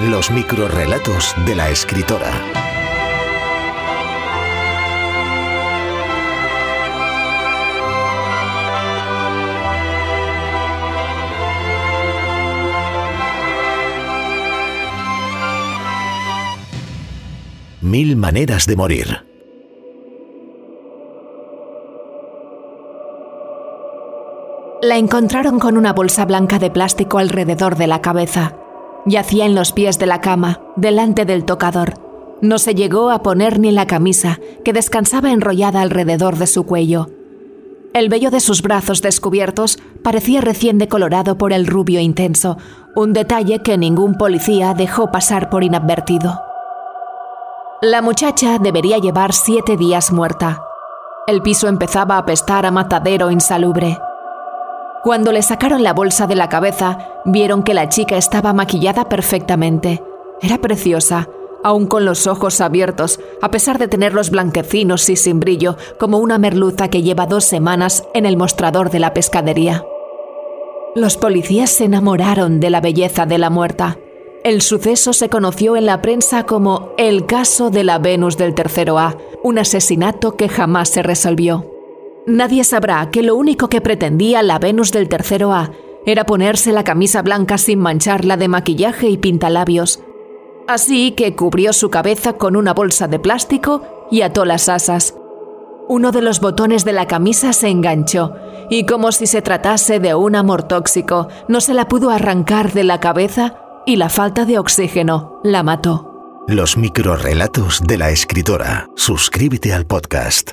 Los microrrelatos de la escritora. Mil maneras de morir. La encontraron con una bolsa blanca de plástico alrededor de la cabeza. Yacía en los pies de la cama, delante del tocador. No se llegó a poner ni la camisa, que descansaba enrollada alrededor de su cuello. El vello de sus brazos descubiertos parecía recién decolorado por el rubio intenso, un detalle que ningún policía dejó pasar por inadvertido. La muchacha debería llevar siete días muerta. El piso empezaba a apestar a matadero insalubre. Cuando le sacaron la bolsa de la cabeza, vieron que la chica estaba maquillada perfectamente. Era preciosa, aún con los ojos abiertos, a pesar de tenerlos blanquecinos y sin brillo, como una merluza que lleva dos semanas en el mostrador de la pescadería. Los policías se enamoraron de la belleza de la muerta. El suceso se conoció en la prensa como el caso de la Venus del tercero A, un asesinato que jamás se resolvió. Nadie sabrá que lo único que pretendía la Venus del tercero A era ponerse la camisa blanca sin mancharla de maquillaje y pintalabios. Así que cubrió su cabeza con una bolsa de plástico y ató las asas. Uno de los botones de la camisa se enganchó y como si se tratase de un amor tóxico, no se la pudo arrancar de la cabeza y la falta de oxígeno la mató. Los microrrelatos de la escritora. Suscríbete al podcast.